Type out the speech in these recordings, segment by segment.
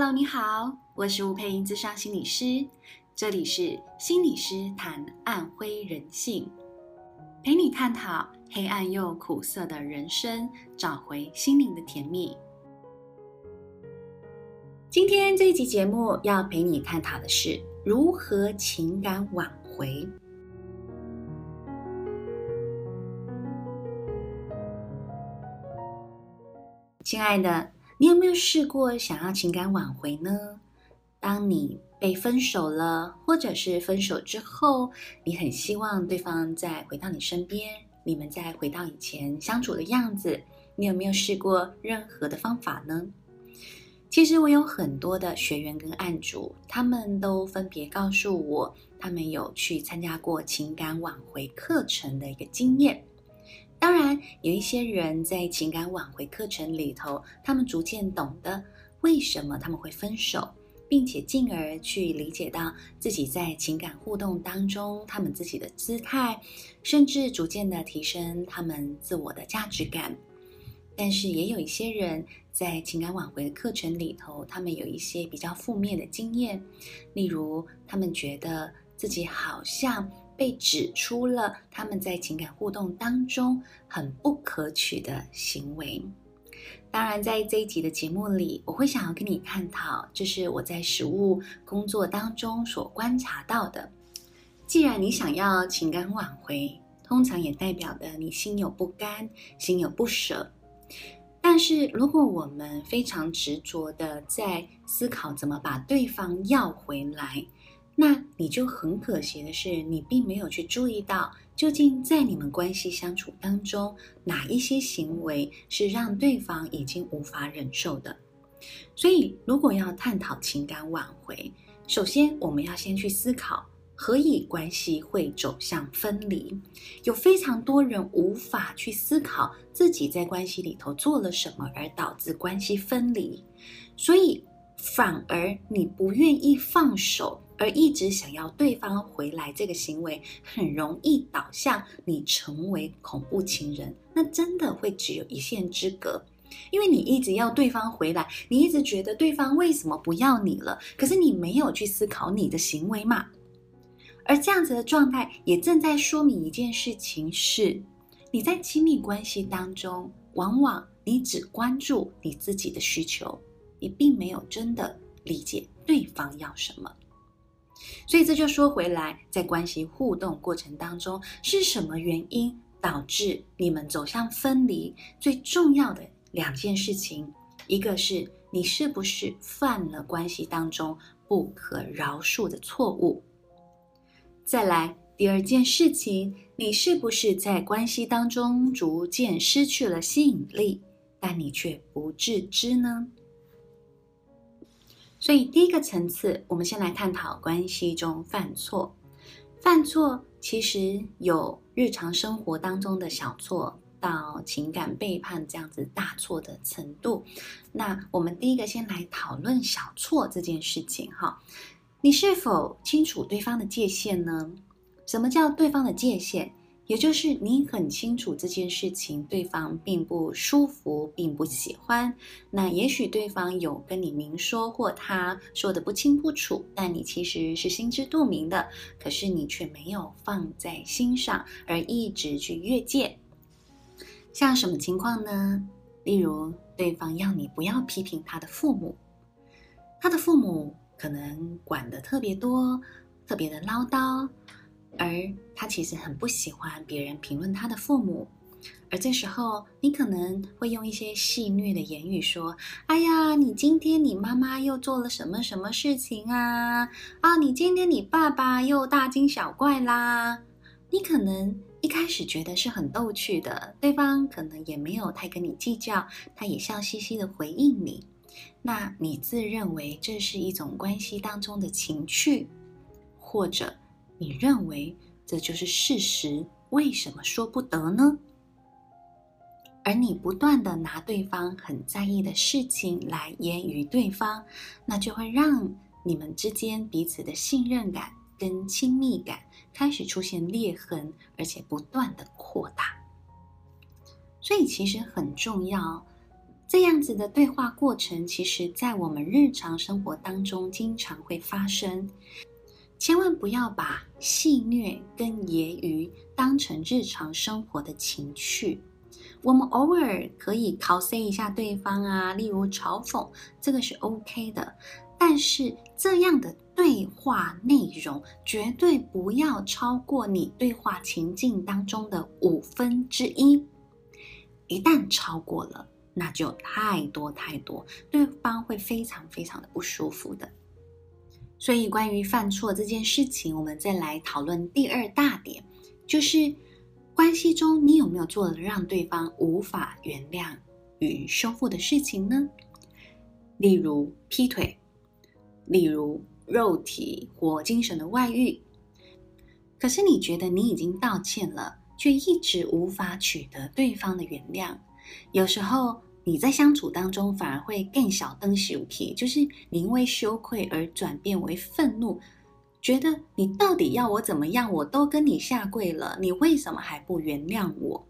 Hello，你好，我是吴佩英，咨商心理师，这里是心理师谈暗灰人性，陪你探讨黑暗又苦涩的人生，找回心灵的甜蜜。今天这一集节目要陪你探讨的是如何情感挽回。亲爱的，你有没有试过想要情感挽回呢？当你被分手了，或者是分手之后，你很希望对方再回到你身边，你们再回到以前相处的样子，你有没有试过任何的方法呢？其实我有很多的学员跟案主，他们都分别告诉我，他们有去参加过情感挽回课程的一个经验。当然，有一些人在情感挽回课程里头，他们逐渐懂得为什么他们会分手，并且进而去理解到自己在情感互动当中，他们自己的姿态，甚至逐渐的提升他们自我的价值感。但是也有一些人在情感挽回的课程里头，他们有一些比较负面的经验，例如他们觉得自己好像被指出了他们在情感互动当中很不可取的行为。当然，在这一集的节目里，我会想要跟你探讨，这是我在实务工作当中所观察到的。既然你想要情感挽回，通常也代表的你心有不甘，心有不舍。但是，如果我们非常执着的在思考怎么把对方要回来，那你就很可惜的是，你并没有去注意到，究竟在你们关系相处当中，哪一些行为是让对方已经无法忍受的。所以，如果要探讨情感挽回，首先我们要先去思考。何以关系会走向分离？有非常多人无法去思考自己在关系里头做了什么，而导致关系分离。所以，反而你不愿意放手，而一直想要对方回来，这个行为很容易导向你成为恐怖情人。那真的会只有一线之隔，因为你一直要对方回来，你一直觉得对方为什么不要你了？可是你没有去思考你的行为嘛？而这样子的状态也正在说明一件事情：是你在亲密关系当中，往往你只关注你自己的需求，你并没有真的理解对方要什么。所以这就说回来，在关系互动过程当中，是什么原因导致你们走向分离？最重要的两件事情，一个是你是不是犯了关系当中不可饶恕的错误。再来第二件事情，你是不是在关系当中逐渐失去了吸引力，但你却不自知呢？所以第一个层次，我们先来探讨关系中犯错。犯错其实有日常生活当中的小错，到情感背叛这样子大错的程度。那我们第一个先来讨论小错这件事情，哈。你是否清楚对方的界限呢？什么叫对方的界限？也就是你很清楚这件事情，对方并不舒服，并不喜欢。那也许对方有跟你明说，或他说的不清不楚，但你其实是心知肚明的。可是你却没有放在心上，而一直去越界。像什么情况呢？例如，对方要你不要批评他的父母，他的父母。可能管得特别多，特别的唠叨，而他其实很不喜欢别人评论他的父母。而这时候，你可能会用一些戏谑的言语说：“哎呀，你今天你妈妈又做了什么什么事情啊？啊，你今天你爸爸又大惊小怪啦。”你可能一开始觉得是很逗趣的，对方可能也没有太跟你计较，他也笑嘻嘻的回应你。那你自认为这是一种关系当中的情趣，或者你认为这就是事实，为什么说不得呢？而你不断的拿对方很在意的事情来揶揄对方，那就会让你们之间彼此的信任感跟亲密感开始出现裂痕，而且不断的扩大。所以其实很重要。这样子的对话过程，其实在我们日常生活当中经常会发生。千万不要把戏谑跟揶揄当成日常生活的情趣。我们偶尔可以 cos 一下对方啊，例如嘲讽，这个是 OK 的。但是这样的对话内容绝对不要超过你对话情境当中的五分之一。一旦超过了，那就太多太多，对方会非常非常的不舒服的。所以，关于犯错这件事情，我们再来讨论第二大点，就是。关系中，你有没有做了让对方无法原谅与修复的事情呢？例如劈腿，例如肉体或精神的外遇。可是你觉得你已经道歉了，却一直无法取得对方的原谅。有时候你在相处当中反而会更小灯小皮，就是你因为羞愧而转变为愤怒。觉得你到底要我怎么样？我都跟你下跪了，你为什么还不原谅我？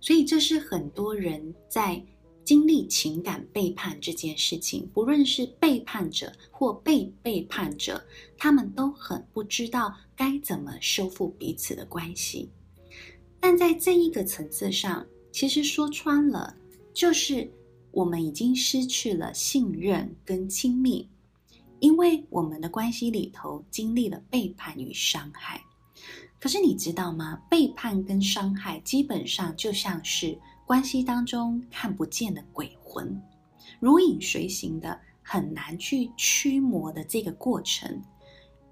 所以这是很多人在经历情感背叛这件事情，不论是背叛者或被背叛者，他们都很不知道该怎么修复彼此的关系。但在这一个层次上，其实说穿了，就是我们已经失去了信任跟亲密。因为我们的关系里头经历了背叛与伤害，可是你知道吗？背叛跟伤害基本上就像是关系当中看不见的鬼魂，如影随形的，很难去驱魔的这个过程。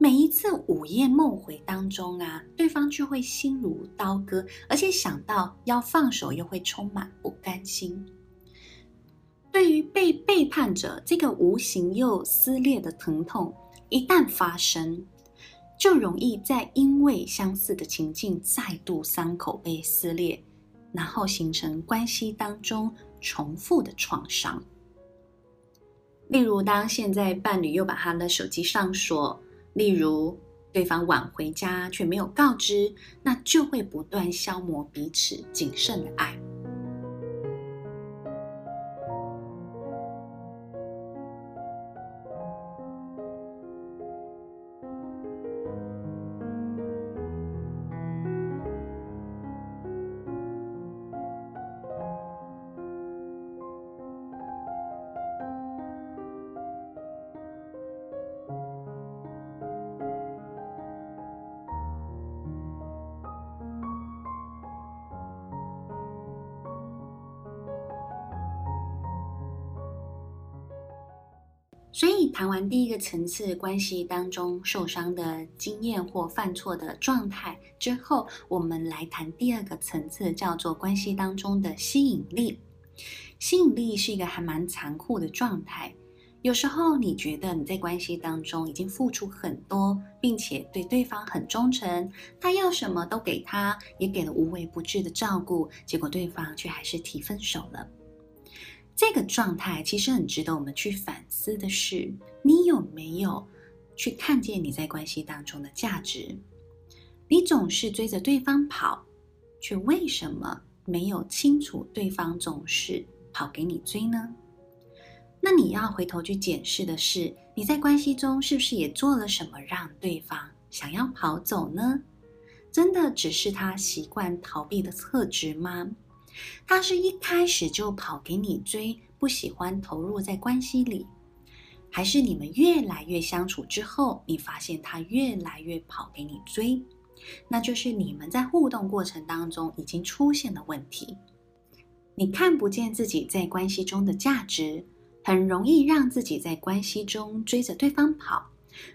每一次午夜梦回当中啊，对方就会心如刀割，而且想到要放手又会充满不甘心。对于被背叛者，这个无形又撕裂的疼痛，一旦发生，就容易在因为相似的情境再度伤口被撕裂，然后形成关系当中重复的创伤。例如，当现在伴侣又把他的手机上锁，例如对方晚回家却没有告知，那就会不断消磨彼此仅剩的爱。所以谈完第一个层次关系当中受伤的经验或犯错的状态之后，我们来谈第二个层次，叫做关系当中的吸引力。吸引力是一个还蛮残酷的状态。有时候你觉得你在关系当中已经付出很多，并且对对方很忠诚，他要什么都给他，也给了无微不至的照顾，结果对方却还是提分手了。这个状态其实很值得我们去反思的是，你有没有去看见你在关系当中的价值？你总是追着对方跑，却为什么没有清楚对方总是跑给你追呢？那你要回头去检视的是，你在关系中是不是也做了什么让对方想要跑走呢？真的只是他习惯逃避的特质吗？他是一开始就跑给你追，不喜欢投入在关系里，还是你们越来越相处之后，你发现他越来越跑给你追？那就是你们在互动过程当中已经出现了问题。你看不见自己在关系中的价值，很容易让自己在关系中追着对方跑。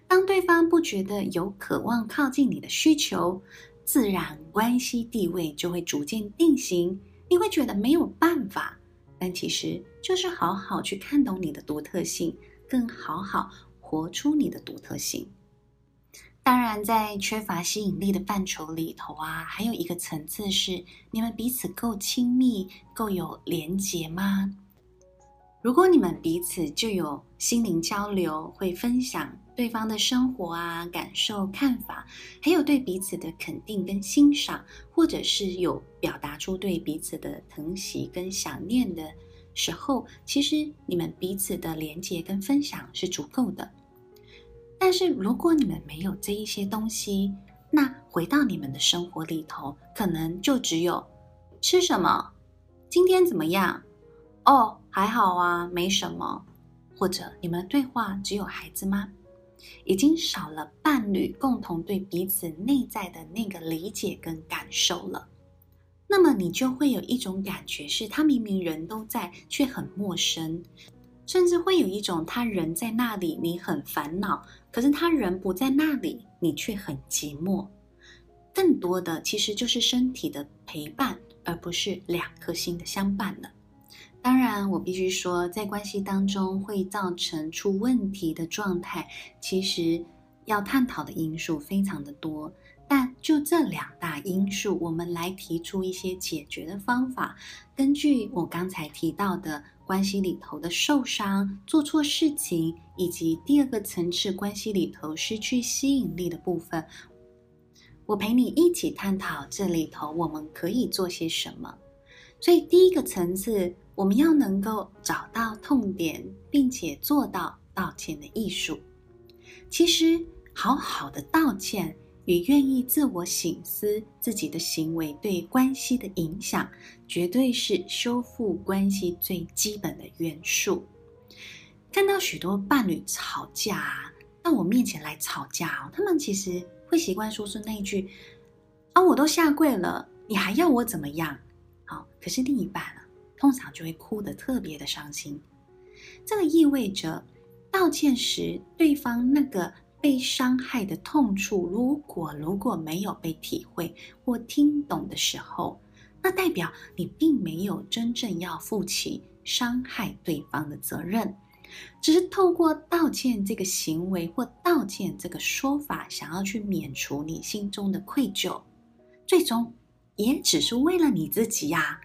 当对方不觉得有渴望靠近你的需求，自然关系地位就会逐渐定型。你会觉得没有办法，但其实就是好好去看懂你的独特性，更好好活出你的独特性。当然，在缺乏吸引力的范畴里头啊，还有一个层次是你们彼此够亲密、够有连结吗？如果你们彼此就有心灵交流，会分享对方的生活啊、感受、看法，还有对彼此的肯定跟欣赏，或者是有表达出对彼此的疼惜跟想念的时候，其实你们彼此的连接跟分享是足够的。但是如果你们没有这一些东西，那回到你们的生活里头，可能就只有吃什么，今天怎么样？哦，还好啊，没什么。或者你们对话只有孩子吗？已经少了伴侣共同对彼此内在的那个理解跟感受了。那么你就会有一种感觉，是他明明人都在，却很陌生，甚至会有一种他人在那里，你很烦恼；可是他人不在那里，你却很寂寞。更多的其实就是身体的陪伴，而不是两颗心的相伴了。当然，我必须说，在关系当中会造成出问题的状态，其实要探讨的因素非常的多。但就这两大因素，我们来提出一些解决的方法。根据我刚才提到的关系里头的受伤、做错事情，以及第二个层次关系里头失去吸引力的部分，我陪你一起探讨这里头我们可以做些什么。所以第一个层次，我们要能够找到痛点，并且做到道歉的艺术。其实，好好的道歉。与愿意自我省思自己的行为对关系的影响，绝对是修复关系最基本的元素。看到许多伴侣吵架，到我面前来吵架哦，他们其实会习惯说出那句：“啊，我都下跪了，你还要我怎么样？”好，可是另一半呢，通常就会哭得特别的伤心。这个意味着，道歉时对方那个。被伤害的痛处，如果如果没有被体会或听懂的时候，那代表你并没有真正要负起伤害对方的责任，只是透过道歉这个行为或道歉这个说法，想要去免除你心中的愧疚，最终也只是为了你自己呀，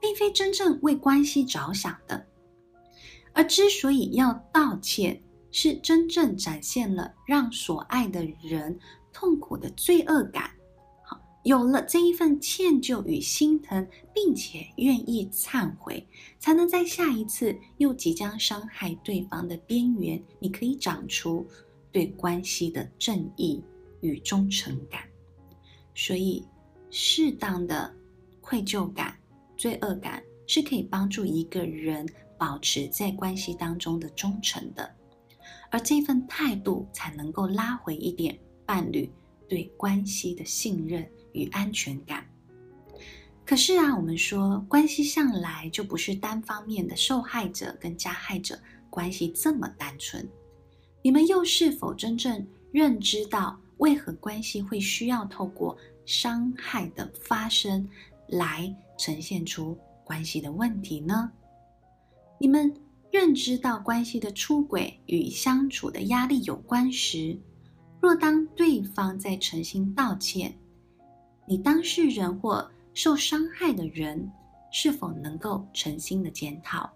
并非真正为关系着想的。而之所以要道歉，是真正展现了让所爱的人痛苦的罪恶感，好，有了这一份歉疚与心疼，并且愿意忏悔，才能在下一次又即将伤害对方的边缘，你可以长出对关系的正义与忠诚感。所以，适当的愧疚感、罪恶感是可以帮助一个人保持在关系当中的忠诚的。而这份态度才能够拉回一点伴侣对关系的信任与安全感。可是啊，我们说关系向来就不是单方面的受害者跟加害者关系这么单纯。你们又是否真正认知到为何关系会需要透过伤害的发生来呈现出关系的问题呢？你们。认知到关系的出轨与相处的压力有关时，若当对方在诚心道歉，你当事人或受伤害的人是否能够诚心的检讨？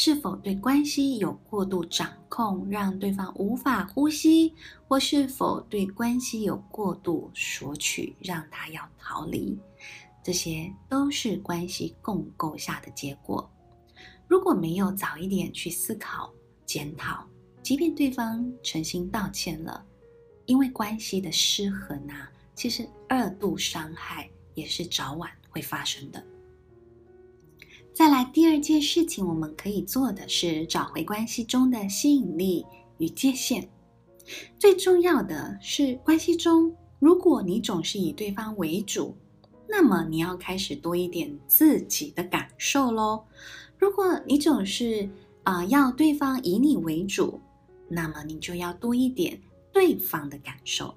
是否对关系有过度掌控，让对方无法呼吸？或是否对关系有过度索取，让他要逃离？这些都是关系共构下的结果。如果没有早一点去思考、检讨，即便对方诚心道歉了，因为关系的失衡啊，其实二度伤害也是早晚会发生的。再来，第二件事情我们可以做的是找回关系中的吸引力与界限。最重要的是，关系中，如果你总是以对方为主，那么你要开始多一点自己的感受喽。如果你总是啊、要对方以你为主，那么你就要多一点对方的感受。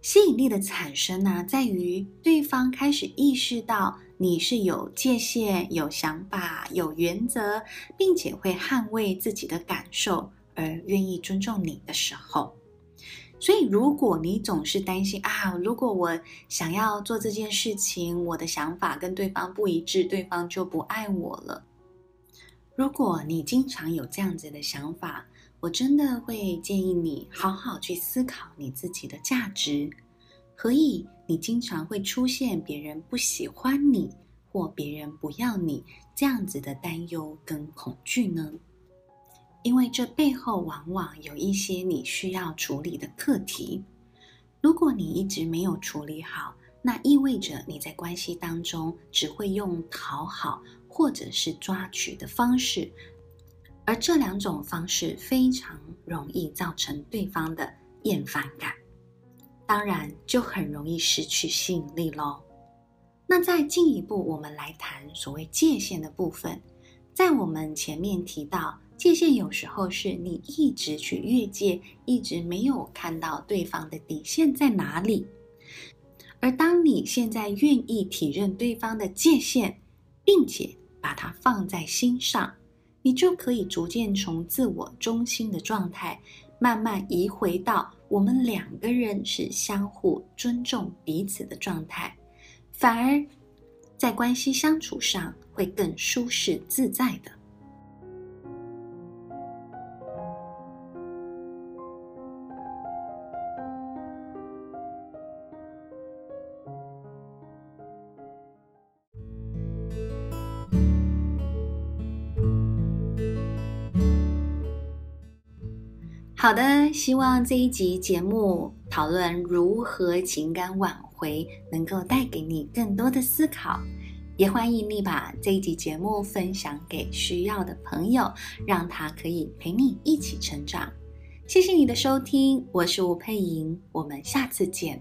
吸引力的产生呢、在于对方开始意识到你是有界限、有想法、有原则，并且会捍卫自己的感受而愿意尊重你的时候。所以，如果你总是担心啊，如果我想要做这件事情，我的想法跟对方不一致，对方就不爱我了。如果你经常有这样子的想法，我真的会建议你好好去思考你自己的价值。何以你经常会出现别人不喜欢你，或别人不要你这样子的担忧跟恐惧呢？因为这背后往往有一些你需要处理的课题。如果你一直没有处理好，那意味着你在关系当中只会用讨好或者是抓取的方式，而这两种方式非常容易造成对方的厌烦感，当然就很容易失去吸引力喽。那再进一步，我们来谈所谓界限的部分，在我们前面提到。界限有时候是你一直去越界，一直没有看到对方的底线在哪里。而当你现在愿意体认对方的界限，并且把它放在心上，你就可以逐渐从自我中心的状态，慢慢移回到我们两个人是相互尊重彼此的状态，反而在关系相处上会更舒适自在的。好的，希望这一集节目讨论如何情感挽回，能够带给你更多的思考。也欢迎你把这一集节目分享给需要的朋友，让他可以陪你一起成长。谢谢你的收听，我是吴佩莹，我们下次见。